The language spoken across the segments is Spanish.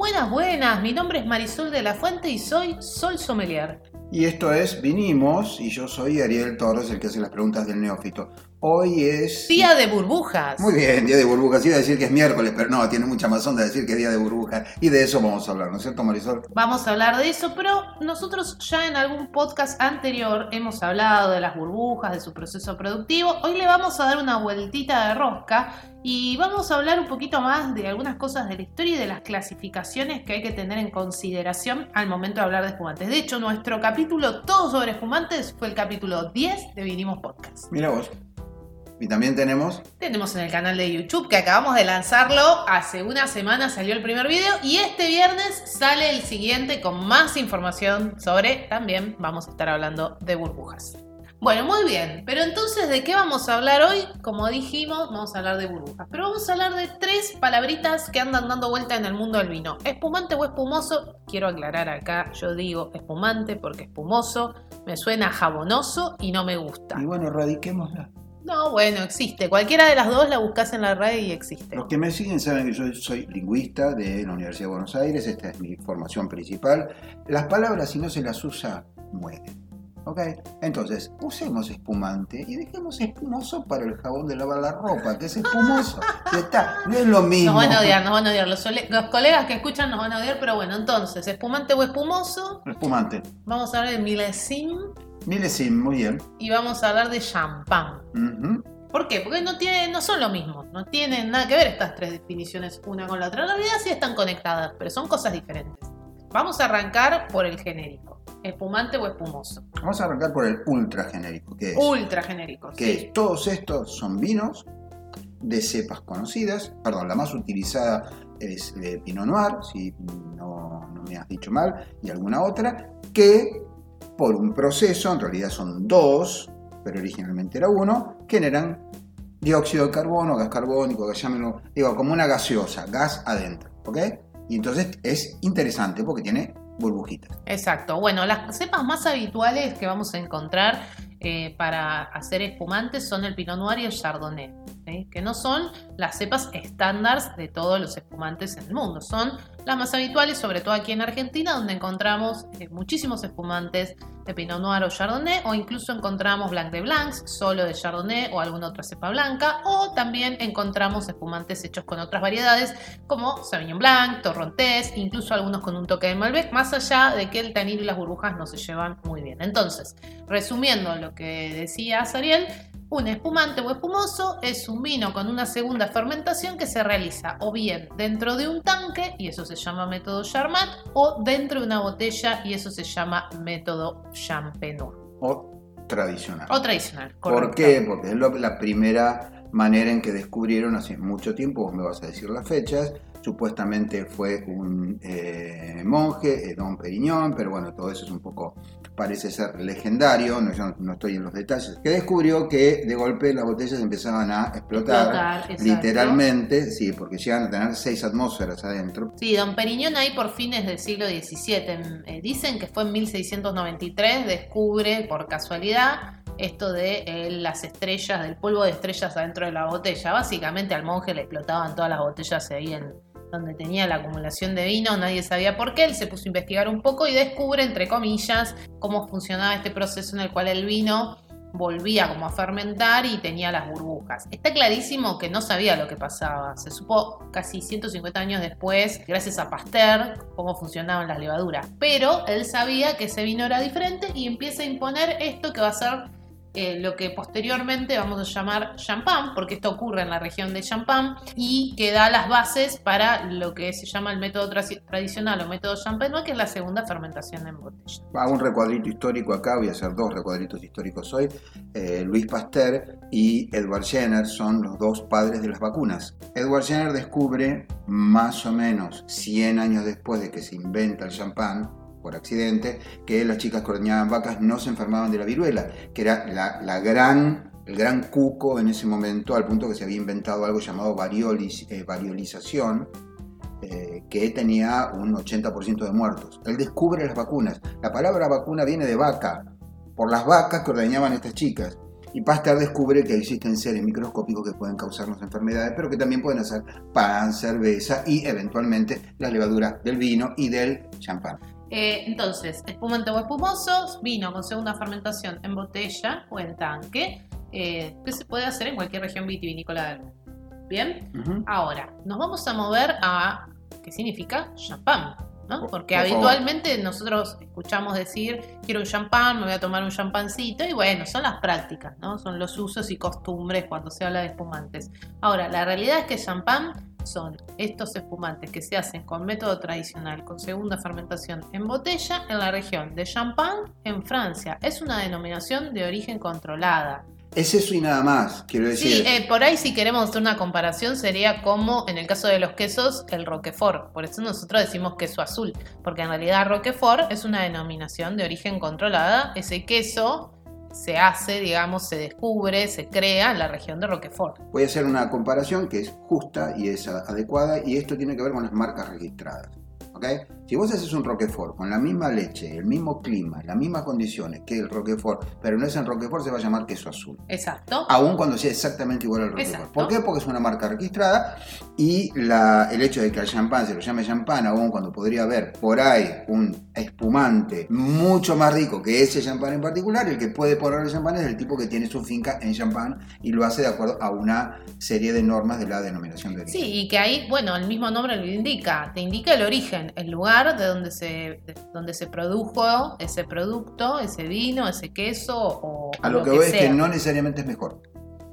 Buenas, buenas, mi nombre es Marisol de la Fuente y soy Sol Sommelier. Y esto es Vinimos, y yo soy Ariel Torres, el que hace las preguntas del neófito. Hoy es... Día de burbujas. Muy bien, día de burbujas. Iba a decir que es miércoles, pero no, tiene mucha más onda decir que es día de burbujas. Y de eso vamos a hablar, ¿no es cierto, Marisol? Vamos a hablar de eso, pero nosotros ya en algún podcast anterior hemos hablado de las burbujas, de su proceso productivo. Hoy le vamos a dar una vueltita de rosca y vamos a hablar un poquito más de algunas cosas de la historia y de las clasificaciones que hay que tener en consideración al momento de hablar de espumantes. De hecho, nuestro capítulo todo sobre espumantes fue el capítulo 10 de Vinimos Podcast. Mira vos. Y también tenemos... Tenemos en el canal de YouTube que acabamos de lanzarlo. Hace una semana salió el primer video y este viernes sale el siguiente con más información sobre, también vamos a estar hablando de burbujas. Bueno, muy bien, pero entonces ¿de qué vamos a hablar hoy? Como dijimos, vamos a hablar de burbujas, pero vamos a hablar de tres palabritas que andan dando vuelta en el mundo del vino. Espumante o espumoso, quiero aclarar acá, yo digo espumante porque espumoso me suena jabonoso y no me gusta. Y bueno, radiquémosla. No, bueno, existe. Cualquiera de las dos la buscas en la red y existe. Los que me siguen saben que yo soy lingüista de la Universidad de Buenos Aires, esta es mi formación principal. Las palabras, si no se las usa, mueren. ¿Ok? Entonces, usemos espumante y dejemos espumoso para el jabón de lavar la ropa, que es espumoso. Ya está, no es lo mismo. Nos van a odiar, nos van a odiar. Los, colegas que escuchan nos van a odiar, pero bueno, entonces, espumante o espumoso, Espumante. vamos a hablar de milesim Milesim, muy bien. y vamos a hablar de champán. ¿Por qué? Porque no, tiene, no son lo mismo, no tienen nada que ver estas tres definiciones una con la otra. En realidad sí están conectadas, pero son cosas diferentes. Vamos a arrancar por el genérico, espumante o espumoso. Vamos a arrancar por el ultra genérico, que es, Ultra genérico, que sí. es todos estos son vinos de cepas conocidas. Perdón, la más utilizada es de Pinot Noir, si no, no me has dicho mal, y alguna otra, que por un proceso, en realidad son dos, pero originalmente era uno, generan dióxido de carbono, gas carbónico, llámenlo, digo, como una gaseosa, gas adentro, ¿ok? Y entonces es interesante porque tiene burbujitas. Exacto. Bueno, las cepas más habituales que vamos a encontrar eh, para hacer espumantes son el Pinot Noir y el Chardonnay, ¿sí? que no son las cepas estándares de todos los espumantes en el mundo. Son las más habituales, sobre todo aquí en Argentina, donde encontramos eh, muchísimos espumantes de Pinot Noir o Chardonnay, o incluso encontramos Blanc de Blancs, solo de Chardonnay o alguna otra cepa blanca, o también encontramos espumantes hechos con otras variedades como Sauvignon Blanc, Torrontés, incluso algunos con un toque de Malbec, más allá de que el tanino y las burbujas no se llevan muy bien. Entonces, resumiendo lo que decía Ariel, un espumante o espumoso es un vino con una segunda fermentación que se realiza o bien dentro de un tanque, y eso se llama método Charmat, o dentro de una botella, y eso se llama método Champenois. O tradicional. O tradicional, ¿Por correcto. qué? Porque es lo- la primera manera en que descubrieron hace mucho tiempo, vos me vas a decir las fechas, supuestamente fue un eh, monje, eh, Don Periñón, pero bueno, todo eso es un poco, parece ser legendario, no, yo no estoy en los detalles, que descubrió que de golpe las botellas empezaban a explotar, literalmente, sí, porque llegan a tener seis atmósferas adentro. Sí, Don Periñón ahí por fines del siglo XVII, eh, dicen que fue en 1693, descubre por casualidad esto de eh, las estrellas, del polvo de estrellas adentro de la botella. Básicamente al monje le explotaban todas las botellas ahí en donde tenía la acumulación de vino, nadie sabía por qué, él se puso a investigar un poco y descubre, entre comillas, cómo funcionaba este proceso en el cual el vino volvía como a fermentar y tenía las burbujas. Está clarísimo que no sabía lo que pasaba. Se supo casi 150 años después, gracias a Pasteur, cómo funcionaban las levaduras. Pero él sabía que ese vino era diferente y empieza a imponer esto que va a ser eh, lo que posteriormente vamos a llamar champán, porque esto ocurre en la región de champán y que da las bases para lo que se llama el método tra- tradicional o método champenois, que es la segunda fermentación en botella. Hago un recuadrito histórico acá, voy a hacer dos recuadritos históricos hoy. Eh, Luis Pasteur y Edward Jenner son los dos padres de las vacunas. Edward Jenner descubre más o menos 100 años después de que se inventa el champán, por accidente, que las chicas que ordeñaban vacas no se enfermaban de la viruela, que era la, la gran, el gran cuco en ese momento, al punto que se había inventado algo llamado eh, variolización, eh, que tenía un 80% de muertos. Él descubre las vacunas. La palabra vacuna viene de vaca, por las vacas que ordeñaban estas chicas. Y Pasteur descubre que existen seres microscópicos que pueden causarnos enfermedades, pero que también pueden hacer pan, cerveza y eventualmente las levaduras del vino y del champán. Eh, entonces, espumante o espumoso, vino con segunda fermentación en botella o en tanque, eh, que se puede hacer en cualquier región vitivinícola del mundo. Bien, ahora nos vamos a mover a qué significa champán. ¿no? Por- Porque por favor. habitualmente nosotros escuchamos decir quiero un champán, me voy a tomar un champancito y bueno, son las prácticas, ¿no? son los usos y costumbres cuando se habla de espumantes. Ahora, la realidad es que champán son estos espumantes que se hacen con método tradicional, con segunda fermentación en botella en la región de Champagne, en Francia. Es una denominación de origen controlada. Es eso y nada más, quiero decir. Sí, eh, por ahí si queremos hacer una comparación sería como en el caso de los quesos el Roquefort. Por eso nosotros decimos queso azul, porque en realidad Roquefort es una denominación de origen controlada. Ese queso se hace, digamos, se descubre, se crea en la región de Roquefort. Voy a hacer una comparación que es justa y es adecuada y esto tiene que ver con las marcas registradas. Si vos haces un Roquefort con la misma leche, el mismo clima, las mismas condiciones que el Roquefort, pero no es en Roquefort, se va a llamar queso azul. Exacto. Aun cuando sea exactamente igual al Roquefort. Exacto. ¿Por qué? Porque es una marca registrada y la- el hecho de que al champán se lo llame champán, aun cuando podría haber por ahí un espumante mucho más rico que ese champán en particular, el que puede poner el champán es el tipo que tiene su finca en champán y lo hace de acuerdo a una serie de normas de la denominación de origen. Sí, y que ahí, bueno, el mismo nombre lo indica, te indica el origen, el lugar de donde se, de donde se produjo ese producto, ese vino, ese queso o A lo, que, voy es que no necesariamente es mejor.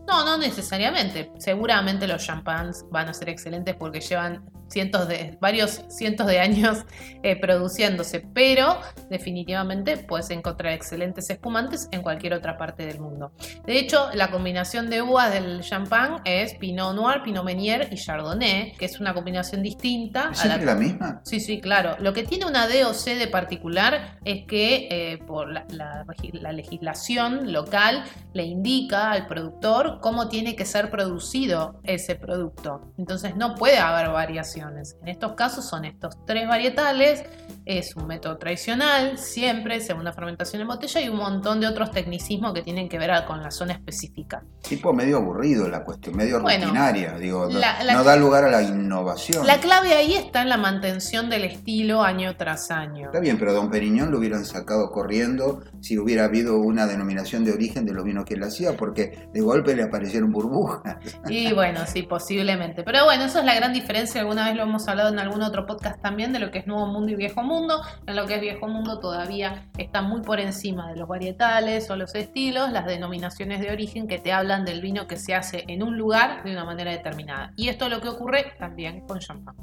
No, no necesariamente. Seguramente los champans van a ser excelentes porque llevan cientos de, varios cientos de años eh, produciéndose, pero definitivamente puedes encontrar excelentes espumantes en cualquier otra parte del mundo. De hecho, la combinación de uvas del champán es Pinot Noir, Pinot Meunier y Chardonnay, que es una combinación distinta ¿Es a la siempre la misma? Sí, sí, claro. Lo que tiene una DOC de particular es que eh, por la, la regi- la legislación local le indica al productor cómo tiene que ser producido ese producto. Entonces no puede haber variaciones. En estos casos son estos tres varietales. Es un método tradicional, siempre, segunda fermentación en botella y un montón de otros tecnicismos que tienen que ver con la zona específica. Tipo medio aburrido la cuestión, medio Bueno, rutinaria. Digo, no- la- la- no da lugar a la innovación. La clave ahí está en la mantención del estilo año tras año. Está bien, pero a Don Periñón lo hubieran sacado corriendo si hubiera habido una denominación de origen de los vinos que él hacía, porque de golpe le aparecieron burbujas. Y bueno, sí, posiblemente. Pero bueno, eso es la gran diferencia. Alguna vez lo hemos hablado en algún otro podcast también de lo que es Nuevo Mundo y Viejo Mundo. En lo que es Viejo Mundo todavía está muy por encima de los varietales o los estilos, las denominaciones de origen que te hablan del vino que se hace en un lugar de una manera determinada. Y esto es lo que ocurre también con champán.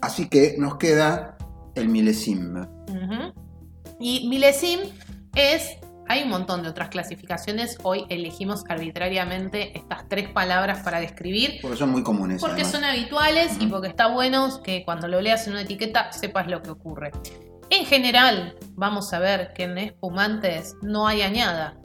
Así que nos queda el milesim. Y milesim es. Hay un montón de otras clasificaciones. Hoy elegimos arbitrariamente estas tres palabras para describir. Porque son muy comunes. Porque además. son habituales y porque está bueno que cuando lo leas en una etiqueta sepas lo que ocurre. En general, vamos a ver que en espumantes no hay añada.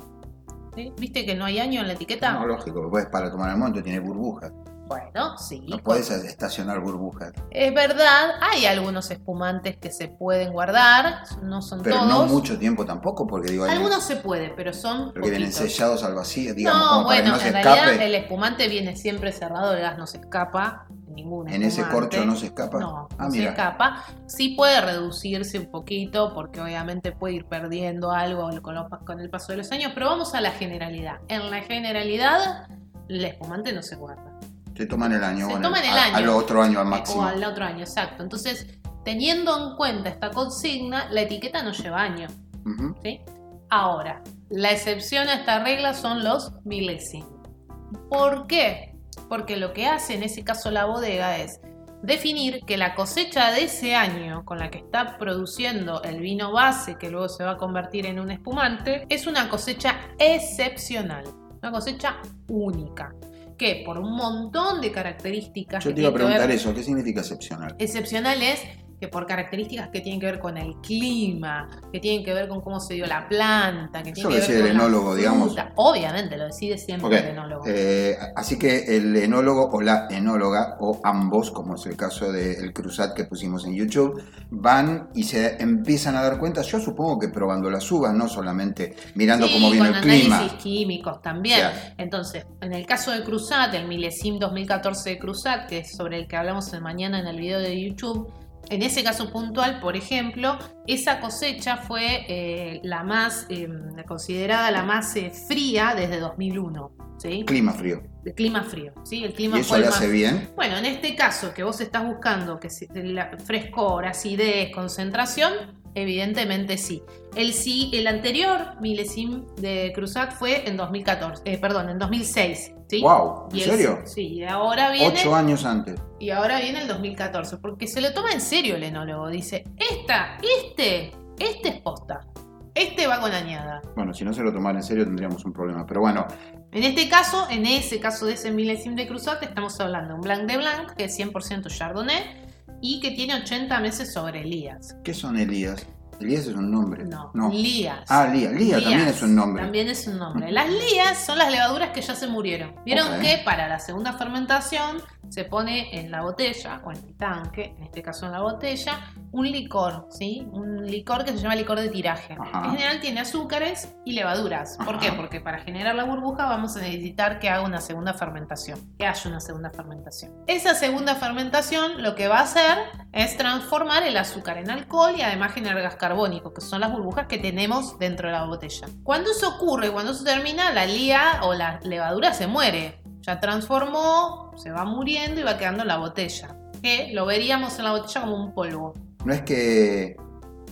¿Sí? ¿Viste que no hay año en la etiqueta? No, lógico, pues para tomar el monte tiene burbujas. Bueno, sí. No puedes estacionar burbujas. Es verdad, hay algunos espumantes que se pueden guardar, no son Pero todos. no mucho tiempo tampoco, porque digo, hay Algunos se puede, pero son pero que vienen sellados al vacío, digamos, No, como para bueno, que no se en realidad escape. el espumante viene siempre cerrado, el gas no se escapa. Ningún En ese corcho no se escapa. No, ah, no se escapa. Sí puede reducirse un poquito porque obviamente puede ir perdiendo algo con el paso de los años, pero vamos a la generalidad. En la generalidad, el espumante no se guarda. Se toman el año. Se bueno, toman el a- año. Al otro año al Eh, máximo. O al otro año, exacto. Entonces, teniendo en cuenta esta consigna, la etiqueta no lleva año. ¿sí? Ahora, La excepción a esta regla son los milésimos. ¿Por qué? Porque lo que hace en ese caso la bodega es definir que la cosecha de ese año con la que está produciendo el vino base, que luego se va a convertir en un espumante, es una cosecha excepcional, una cosecha única, que por un montón de características... Yo te iba a preguntar eso, ¿qué significa excepcional? Excepcional es que por características que tienen que ver con el clima, que tienen que ver con cómo se dio la planta, que Eso tienen que ver decide con el la enólogo, digamos. Obviamente lo decide siempre el enólogo. eh, así que el enólogo o la enóloga, o ambos, como es el caso del Cruzat que pusimos en YouTube, van y se empiezan a dar cuenta, yo supongo que probando las uvas, no solamente mirando Sí, cómo viene con el clima. análisis químicos también. Entonces, en el caso de Cruzat, el Milesim 2014 de Cruzat, que es sobre el que hablamos mañana en el video de YouTube, en ese caso puntual, por ejemplo, esa cosecha fue eh, la más eh, considerada la más eh, fría desde 2001, ¿sí? Clima frío. De clima frío, ¿sí? El clima ¿Y eso el le hace bien? bueno, en este caso que vos estás buscando que se- la frescor, acidez, concentración, evidentemente sí. El sí, el anterior milesim de Cruzat fue en 2014, eh, perdón, en 2006, ¿sí? Wow, ¿en Y el- serio? Sí, y ahora viene Ocho años antes. y ahora viene el 2014, porque se lo toma en serio el enólogo, dice, "Esta, este, este es posta. Este va con añada." Bueno, si no se lo tomara en serio tendríamos un problema. Pero bueno, En este caso, en ese caso de ese milesim de Cruzat, estamos hablando de un Blanc de Blanc, que es 100% Chardonnay, y que tiene 80 meses sobre Elías. ¿qué son Elías? Elías es un nombre. No, no. Lías. Ah, Lía. Lía también es un nombre. También es un nombre. Las lías son las levaduras que ya se murieron. Vieron que para la segunda fermentación se pone en la botella o en el tanque, en este caso en la botella, un licor, ¿sí? Un licor que se llama licor de tiraje. Ajá. En general tiene azúcares y levaduras. ¿Por Ajá. qué? Porque para generar la burbuja vamos a necesitar que haga una segunda fermentación, que haya una segunda fermentación. Esa segunda fermentación lo que va a hacer es transformar el azúcar en alcohol y además generar gas carbónico, que son las burbujas que tenemos dentro de la botella. Cuando eso ocurre, cuando eso termina, la lía o la levadura se muere. Ya transformó, se va muriendo y va quedando en la botella. Que lo veríamos en la botella como un polvo. No es que,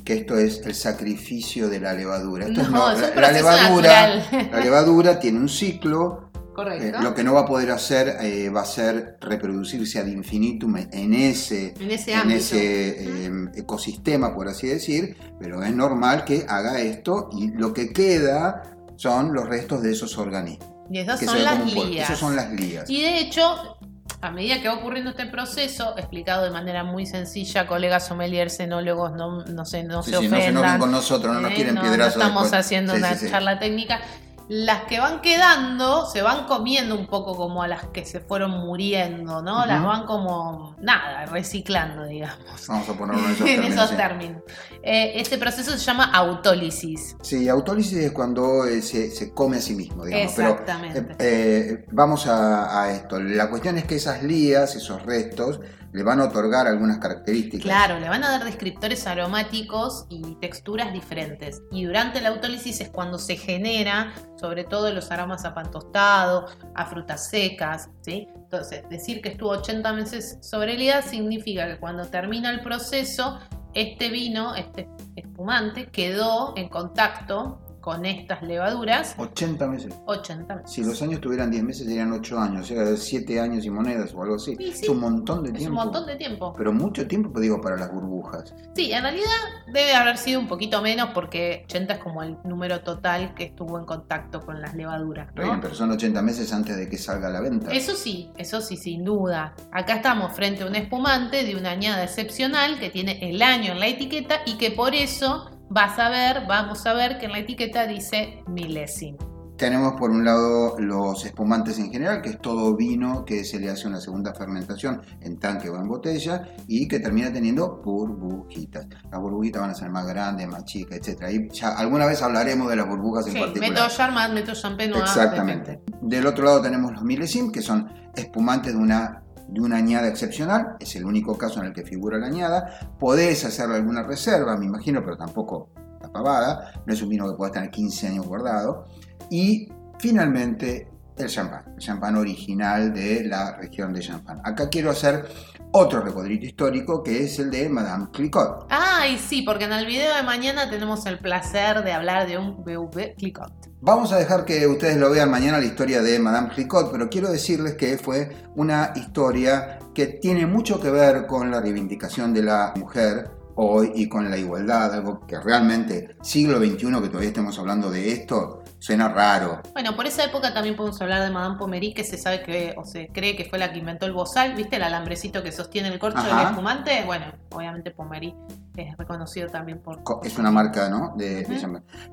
que esto es el sacrificio de la levadura. Esto No, es, es la, la levadura, natural. la levadura tiene un ciclo. eh, Correcto. lo que no va a poder hacer eh, va a ser reproducirse ad infinitum en ese, en ese en ámbito. ese eh, ecosistema, por así decir, pero es normal que haga esto y lo que queda son los restos de esos organismos. Y esas son las lías. Esas son las lías. Y de hecho, a medida que va ocurriendo este proceso, explicado de manera muy sencilla, colegas sommeliers, enólogos, no, no, se, no Sí, se sí, no se ofendan. enojen con nosotros, no nos ¿eh? quieren No, piedrazos. no estamos después. haciendo Sí, una charla técnica. Las que van quedando se van comiendo un poco como a las que se fueron muriendo, ¿no? Las van como, nada, reciclando, digamos. Vamos a ponerlo en esos en términos. esos sí. términos. Eh, este proceso se llama autólisis. Sí, autólisis es cuando eh, se, se come a sí mismo, digamos. Pero Exactamente. eh, eh, vamos a, a esto. La cuestión es que esas lías, esos restos, le van a otorgar algunas características. Claro, le van a dar descriptores aromáticos y texturas diferentes. Y durante la autólisis es cuando se genera, sobre todo los aromas a pan tostado, a frutas secas, ¿sí? Entonces, decir que estuvo 80 meses sobre el día significa que cuando termina el proceso, este vino, este espumante, quedó en contacto con estas levaduras 80 meses. 80 meses. Si los años tuvieran 10 meses serían 8 años, o sea, 7 años y monedas o algo así. Sí, sí. Es un montón de Es un tiempo. montón de tiempo. Pero mucho tiempo, pues, digo, para las burbujas. Sí, en realidad debe haber sido un poquito menos porque 80 es como el número total que estuvo en contacto con las levaduras. Bien, pero son 80 meses antes de que salga a la venta. Eso sí, eso sí, sin duda. Acá estamos frente a un espumante de una añada excepcional que tiene el año en la etiqueta y que por eso vas a ver, vamos a ver que en la etiqueta dice milésimo. Tenemos por un lado los espumantes en general, que es todo vino que se le hace una segunda fermentación en tanque o en botella y que termina teniendo burbujitas. Las burbujitas van a ser más grandes, más chicas, etc. Y ya alguna vez hablaremos de las burbujas en Sí, particular. método Charmat, método Champenois. Exactamente. Del otro lado tenemos los milesim, que son espumantes de una, de una añada excepcional. Es el único caso en el que figura la añada. Podés hacerle alguna reserva, me imagino, pero tampoco la pavada. No es un vino que pueda tener 15 años guardado. Y finalmente el champán, el champán original de la región de Champagne. Acá quiero hacer otro recodrito histórico que es el de Madame Clicquot. Ay, sí, porque en el video de mañana tenemos el placer de hablar de un BV Clicquot. Vamos a dejar que ustedes lo vean mañana la historia de Madame Clicquot, pero quiero decirles que fue una historia que tiene mucho que ver con la reivindicación de la mujer hoy y con la igualdad, algo que realmente siglo XXI que todavía estemos hablando de esto, suena raro. Bueno, por esa época también podemos hablar de Madame Pommery, que se sabe que, o se cree que fue la que inventó el bozal, ¿viste? El alambrecito que sostiene el corcho Ajá. del espumante. Bueno, obviamente Pommery es reconocido también por... Es una marca, ¿no? De.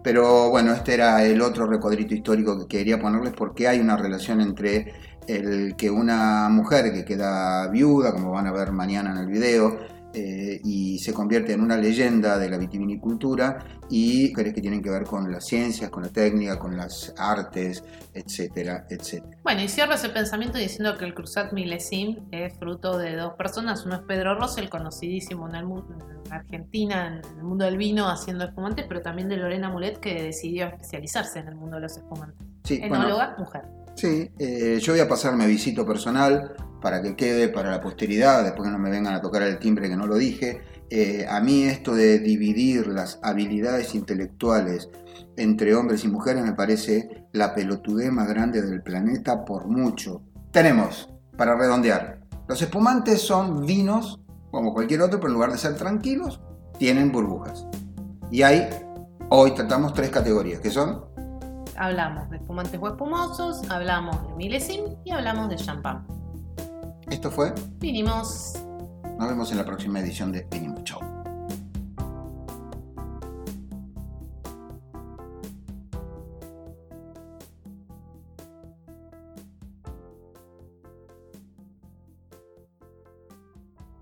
Pero bueno, este era el otro recodrito histórico que quería ponerles porque hay una relación entre el que una mujer que queda viuda, como van a ver mañana en el video, eh, y se convierte en una leyenda de la vitivinicultura y mujeres que tienen que ver con las ciencias, con la técnica, con las artes, etcétera, etcétera. Bueno, y cierro ese pensamiento diciendo que el Cruzat Milesim es fruto de dos personas. Uno es Pedro Rosell, conocidísimo en, el en Argentina, en el mundo del vino, haciendo espumantes, pero también de Lorena Mulet, que decidió especializarse en el mundo de los espumantes. Sí, bueno, Enóloga, mujer. Sí, eh, yo voy a pasarme visito personal para que quede para la posteridad, después que no me vengan a tocar el timbre que no lo dije. Eh, a mí esto de dividir las habilidades intelectuales entre hombres y mujeres me parece la pelotudez más grande del planeta por mucho. Tenemos, para redondear, los espumantes son vinos como cualquier otro, pero en lugar de ser tranquilos, tienen burbujas. Y hay, hoy tratamos tres categorías, que son Hablamos de espumantes o espumosos, hablamos de Milesim y hablamos de champán. Esto fue, Vinimos nos vemos en la próxima edición de Vinimos. Chau.